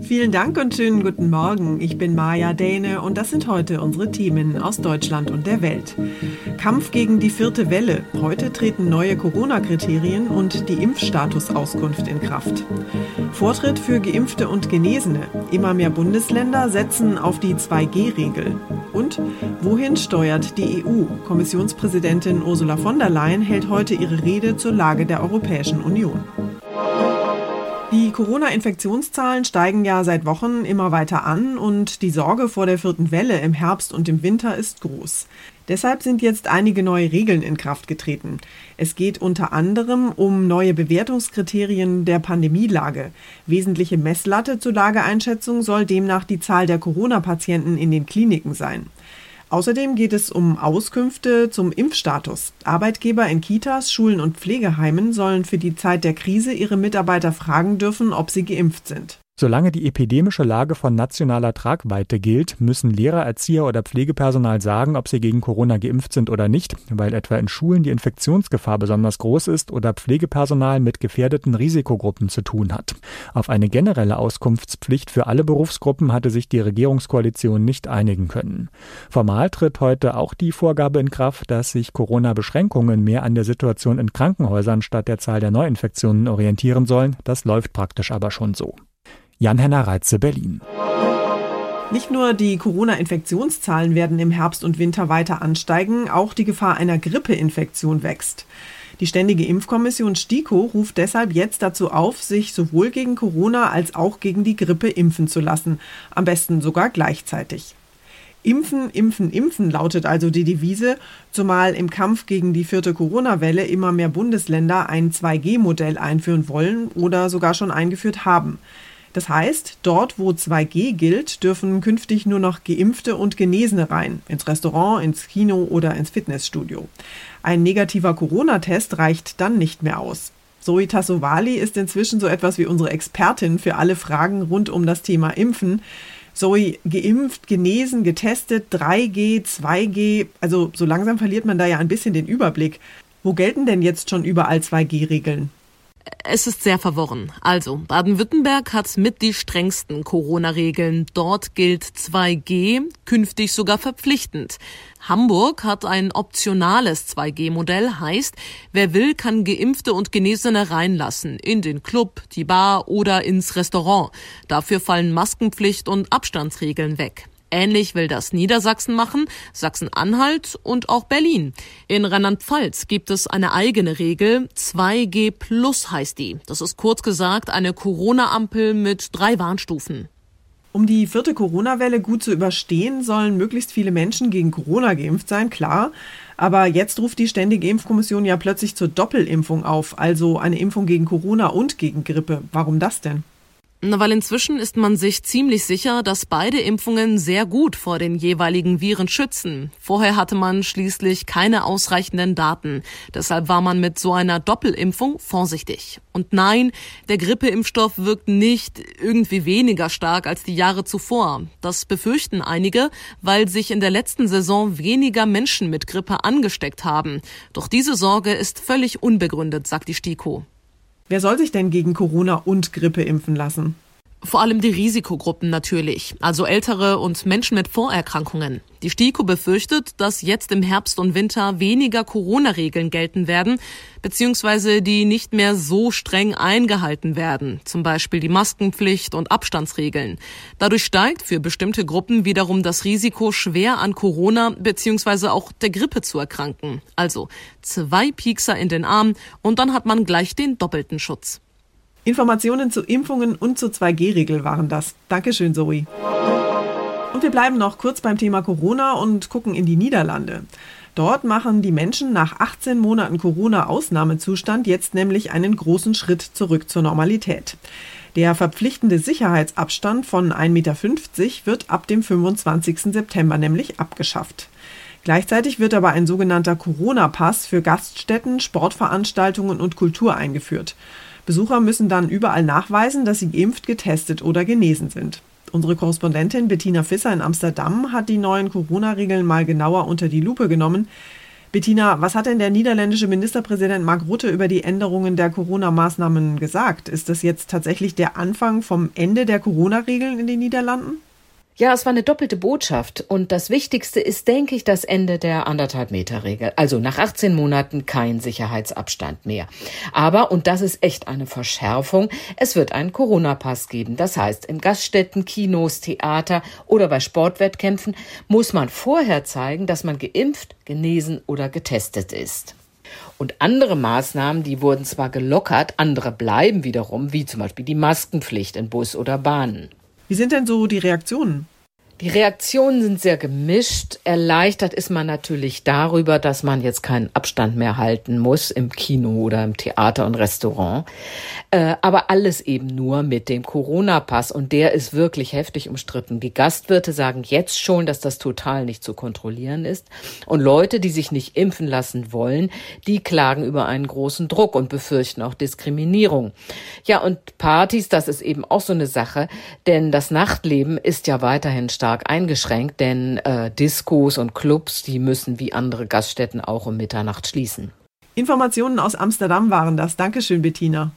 Vielen Dank und schönen guten Morgen. Ich bin Maja Däne und das sind heute unsere Themen aus Deutschland und der Welt. Kampf gegen die vierte Welle. Heute treten neue Corona-Kriterien und die Impfstatusauskunft in Kraft. Vortritt für Geimpfte und Genesene. Immer mehr Bundesländer setzen auf die 2G-Regel. Und wohin steuert die EU? Kommissionspräsidentin Ursula von der Leyen hält heute ihre Rede zur Lage der Europäischen Union. Die Corona-Infektionszahlen steigen ja seit Wochen immer weiter an und die Sorge vor der vierten Welle im Herbst und im Winter ist groß. Deshalb sind jetzt einige neue Regeln in Kraft getreten. Es geht unter anderem um neue Bewertungskriterien der Pandemielage. Wesentliche Messlatte zur Lageeinschätzung soll demnach die Zahl der Corona-Patienten in den Kliniken sein. Außerdem geht es um Auskünfte zum Impfstatus. Arbeitgeber in Kitas, Schulen und Pflegeheimen sollen für die Zeit der Krise ihre Mitarbeiter fragen dürfen, ob sie geimpft sind. Solange die epidemische Lage von nationaler Tragweite gilt, müssen Lehrer, Erzieher oder Pflegepersonal sagen, ob sie gegen Corona geimpft sind oder nicht, weil etwa in Schulen die Infektionsgefahr besonders groß ist oder Pflegepersonal mit gefährdeten Risikogruppen zu tun hat. Auf eine generelle Auskunftspflicht für alle Berufsgruppen hatte sich die Regierungskoalition nicht einigen können. Formal tritt heute auch die Vorgabe in Kraft, dass sich Corona-Beschränkungen mehr an der Situation in Krankenhäusern statt der Zahl der Neuinfektionen orientieren sollen. Das läuft praktisch aber schon so. Jan-Henner Reitze, Berlin. Nicht nur die Corona-Infektionszahlen werden im Herbst und Winter weiter ansteigen, auch die Gefahr einer Grippeinfektion wächst. Die Ständige Impfkommission STIKO ruft deshalb jetzt dazu auf, sich sowohl gegen Corona als auch gegen die Grippe impfen zu lassen, am besten sogar gleichzeitig. Impfen, impfen, impfen lautet also die Devise, zumal im Kampf gegen die vierte Corona-Welle immer mehr Bundesländer ein 2G-Modell einführen wollen oder sogar schon eingeführt haben. Das heißt, dort, wo 2G gilt, dürfen künftig nur noch Geimpfte und Genesene rein, ins Restaurant, ins Kino oder ins Fitnessstudio. Ein negativer Corona-Test reicht dann nicht mehr aus. Zoe Tassovali ist inzwischen so etwas wie unsere Expertin für alle Fragen rund um das Thema Impfen. Zoe, geimpft, genesen, getestet, 3G, 2G, also so langsam verliert man da ja ein bisschen den Überblick. Wo gelten denn jetzt schon überall 2G-Regeln? Es ist sehr verworren. Also, Baden-Württemberg hat mit die strengsten Corona-Regeln. Dort gilt 2G, künftig sogar verpflichtend. Hamburg hat ein optionales 2G-Modell, heißt, wer will, kann Geimpfte und Genesene reinlassen, in den Club, die Bar oder ins Restaurant. Dafür fallen Maskenpflicht und Abstandsregeln weg. Ähnlich will das Niedersachsen machen, Sachsen-Anhalt und auch Berlin. In Rheinland-Pfalz gibt es eine eigene Regel. 2G Plus heißt die. Das ist kurz gesagt eine Corona-Ampel mit drei Warnstufen. Um die vierte Corona-Welle gut zu überstehen, sollen möglichst viele Menschen gegen Corona geimpft sein, klar. Aber jetzt ruft die Ständige Impfkommission ja plötzlich zur Doppelimpfung auf, also eine Impfung gegen Corona und gegen Grippe. Warum das denn? Na, weil inzwischen ist man sich ziemlich sicher, dass beide Impfungen sehr gut vor den jeweiligen Viren schützen. Vorher hatte man schließlich keine ausreichenden Daten. Deshalb war man mit so einer Doppelimpfung vorsichtig. Und nein, der Grippeimpfstoff wirkt nicht irgendwie weniger stark als die Jahre zuvor. Das befürchten einige, weil sich in der letzten Saison weniger Menschen mit Grippe angesteckt haben. Doch diese Sorge ist völlig unbegründet, sagt die STIKO. Wer soll sich denn gegen Corona und Grippe impfen lassen? Vor allem die Risikogruppen natürlich, also Ältere und Menschen mit Vorerkrankungen. Die STIKO befürchtet, dass jetzt im Herbst und Winter weniger Corona-Regeln gelten werden, beziehungsweise die nicht mehr so streng eingehalten werden, zum Beispiel die Maskenpflicht und Abstandsregeln. Dadurch steigt für bestimmte Gruppen wiederum das Risiko, schwer an Corona beziehungsweise auch der Grippe zu erkranken. Also zwei Piekser in den Arm und dann hat man gleich den doppelten Schutz. Informationen zu Impfungen und zur 2G-Regel waren das. Dankeschön, Zoe. Und wir bleiben noch kurz beim Thema Corona und gucken in die Niederlande. Dort machen die Menschen nach 18 Monaten Corona-Ausnahmezustand jetzt nämlich einen großen Schritt zurück zur Normalität. Der verpflichtende Sicherheitsabstand von 1,50 Meter wird ab dem 25. September nämlich abgeschafft. Gleichzeitig wird aber ein sogenannter Corona-Pass für Gaststätten, Sportveranstaltungen und Kultur eingeführt. Besucher müssen dann überall nachweisen, dass sie geimpft, getestet oder genesen sind. Unsere Korrespondentin Bettina Fisser in Amsterdam hat die neuen Corona-Regeln mal genauer unter die Lupe genommen. Bettina, was hat denn der niederländische Ministerpräsident Mark Rutte über die Änderungen der Corona-Maßnahmen gesagt? Ist das jetzt tatsächlich der Anfang vom Ende der Corona-Regeln in den Niederlanden? Ja, es war eine doppelte Botschaft. Und das Wichtigste ist, denke ich, das Ende der anderthalb Meter Regel. Also nach 18 Monaten kein Sicherheitsabstand mehr. Aber, und das ist echt eine Verschärfung, es wird einen Corona-Pass geben. Das heißt, in Gaststätten, Kinos, Theater oder bei Sportwettkämpfen muss man vorher zeigen, dass man geimpft, genesen oder getestet ist. Und andere Maßnahmen, die wurden zwar gelockert, andere bleiben wiederum, wie zum Beispiel die Maskenpflicht in Bus oder Bahnen. Wie sind denn so die Reaktionen? Die Reaktionen sind sehr gemischt. Erleichtert ist man natürlich darüber, dass man jetzt keinen Abstand mehr halten muss im Kino oder im Theater und Restaurant. Äh, aber alles eben nur mit dem Corona-Pass und der ist wirklich heftig umstritten. Die Gastwirte sagen jetzt schon, dass das total nicht zu kontrollieren ist. Und Leute, die sich nicht impfen lassen wollen, die klagen über einen großen Druck und befürchten auch Diskriminierung. Ja, und Partys, das ist eben auch so eine Sache, denn das Nachtleben ist ja weiterhin stark stark eingeschränkt, denn äh, Diskos und Clubs, die müssen wie andere Gaststätten auch um Mitternacht schließen. Informationen aus Amsterdam waren das. Dankeschön, Bettina.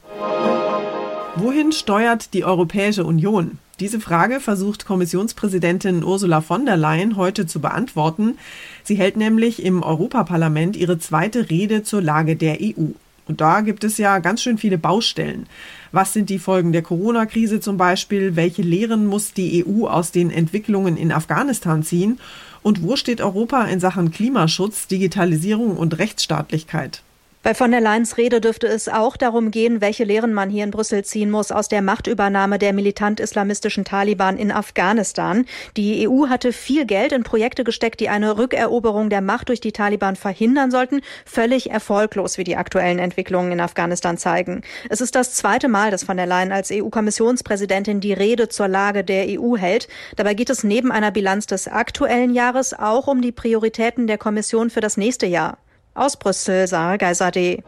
Wohin steuert die Europäische Union? Diese Frage versucht Kommissionspräsidentin Ursula von der Leyen heute zu beantworten. Sie hält nämlich im Europaparlament ihre zweite Rede zur Lage der EU. Und da gibt es ja ganz schön viele Baustellen. Was sind die Folgen der Corona-Krise zum Beispiel? Welche Lehren muss die EU aus den Entwicklungen in Afghanistan ziehen? Und wo steht Europa in Sachen Klimaschutz, Digitalisierung und Rechtsstaatlichkeit? Bei von der Leyens Rede dürfte es auch darum gehen, welche Lehren man hier in Brüssel ziehen muss aus der Machtübernahme der militant-islamistischen Taliban in Afghanistan. Die EU hatte viel Geld in Projekte gesteckt, die eine Rückeroberung der Macht durch die Taliban verhindern sollten. Völlig erfolglos, wie die aktuellen Entwicklungen in Afghanistan zeigen. Es ist das zweite Mal, dass von der Leyen als EU-Kommissionspräsidentin die Rede zur Lage der EU hält. Dabei geht es neben einer Bilanz des aktuellen Jahres auch um die Prioritäten der Kommission für das nächste Jahr. Aus Brüssel, Sarah Geiserde.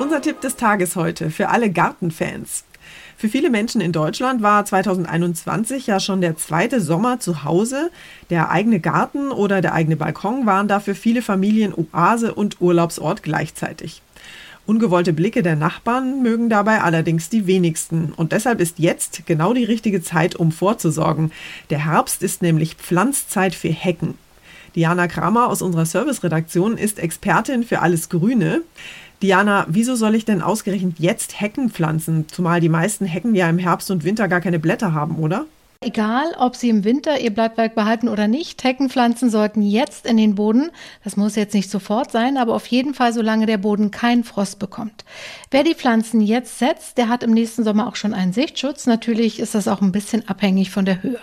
Unser Tipp des Tages heute für alle Gartenfans. Für viele Menschen in Deutschland war 2021 ja schon der zweite Sommer zu Hause. Der eigene Garten oder der eigene Balkon waren dafür viele Familien Oase und Urlaubsort gleichzeitig. Ungewollte Blicke der Nachbarn mögen dabei allerdings die wenigsten. Und deshalb ist jetzt genau die richtige Zeit, um vorzusorgen. Der Herbst ist nämlich Pflanzzeit für Hecken. Diana Kramer aus unserer Serviceredaktion ist Expertin für alles Grüne. Diana, wieso soll ich denn ausgerechnet jetzt Hecken pflanzen? Zumal die meisten Hecken ja im Herbst und Winter gar keine Blätter haben, oder? Egal, ob Sie im Winter Ihr Blattwerk behalten oder nicht, Heckenpflanzen sollten jetzt in den Boden. Das muss jetzt nicht sofort sein, aber auf jeden Fall, solange der Boden keinen Frost bekommt. Wer die Pflanzen jetzt setzt, der hat im nächsten Sommer auch schon einen Sichtschutz. Natürlich ist das auch ein bisschen abhängig von der Höhe.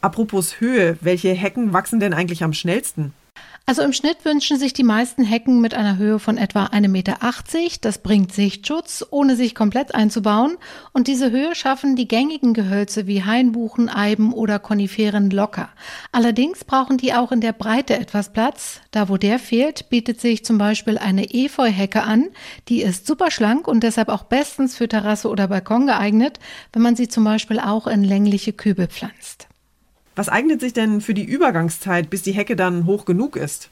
Apropos Höhe, welche Hecken wachsen denn eigentlich am schnellsten? Also im Schnitt wünschen sich die meisten Hecken mit einer Höhe von etwa 1,80 Meter. Das bringt Sichtschutz, ohne sich komplett einzubauen. Und diese Höhe schaffen die gängigen Gehölze wie Hainbuchen, Eiben oder Koniferen locker. Allerdings brauchen die auch in der Breite etwas Platz. Da wo der fehlt, bietet sich zum Beispiel eine Efeuhecke an. Die ist super schlank und deshalb auch bestens für Terrasse oder Balkon geeignet, wenn man sie zum Beispiel auch in längliche Kübel pflanzt. Was eignet sich denn für die Übergangszeit, bis die Hecke dann hoch genug ist?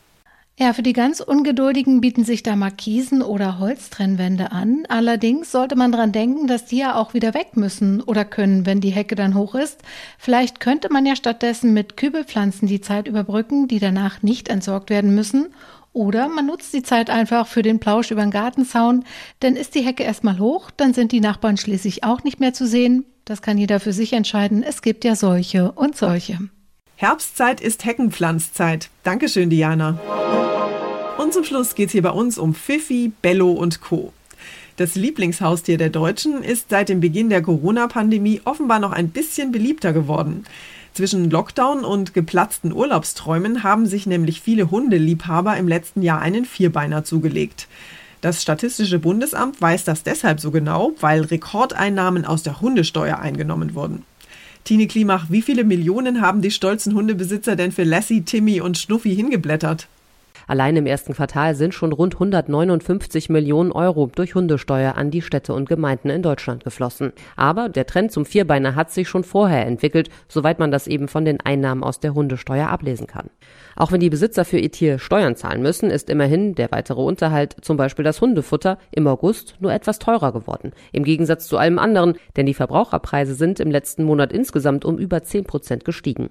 Ja, für die ganz Ungeduldigen bieten sich da Markisen oder Holztrennwände an. Allerdings sollte man dran denken, dass die ja auch wieder weg müssen oder können, wenn die Hecke dann hoch ist. Vielleicht könnte man ja stattdessen mit Kübelpflanzen die Zeit überbrücken, die danach nicht entsorgt werden müssen. Oder man nutzt die Zeit einfach für den Plausch über den Gartenzaun, denn ist die Hecke erstmal hoch, dann sind die Nachbarn schließlich auch nicht mehr zu sehen. Das kann jeder für sich entscheiden. Es gibt ja solche und solche. Herbstzeit ist Heckenpflanzzeit. Dankeschön, Diana. Und zum Schluss geht es hier bei uns um Pfiffi, Bello und Co. Das Lieblingshaustier der Deutschen ist seit dem Beginn der Corona-Pandemie offenbar noch ein bisschen beliebter geworden. Zwischen Lockdown und geplatzten Urlaubsträumen haben sich nämlich viele Hundeliebhaber im letzten Jahr einen Vierbeiner zugelegt. Das Statistische Bundesamt weiß das deshalb so genau, weil Rekordeinnahmen aus der Hundesteuer eingenommen wurden. Tine Klimach, wie viele Millionen haben die stolzen Hundebesitzer denn für Lassie, Timmy und Schnuffi hingeblättert? Allein im ersten Quartal sind schon rund 159 Millionen Euro durch Hundesteuer an die Städte und Gemeinden in Deutschland geflossen. Aber der Trend zum Vierbeiner hat sich schon vorher entwickelt, soweit man das eben von den Einnahmen aus der Hundesteuer ablesen kann. Auch wenn die Besitzer für ihr Tier Steuern zahlen müssen, ist immerhin der weitere Unterhalt, zum Beispiel das Hundefutter, im August nur etwas teurer geworden. Im Gegensatz zu allem anderen, denn die Verbraucherpreise sind im letzten Monat insgesamt um über 10 Prozent gestiegen.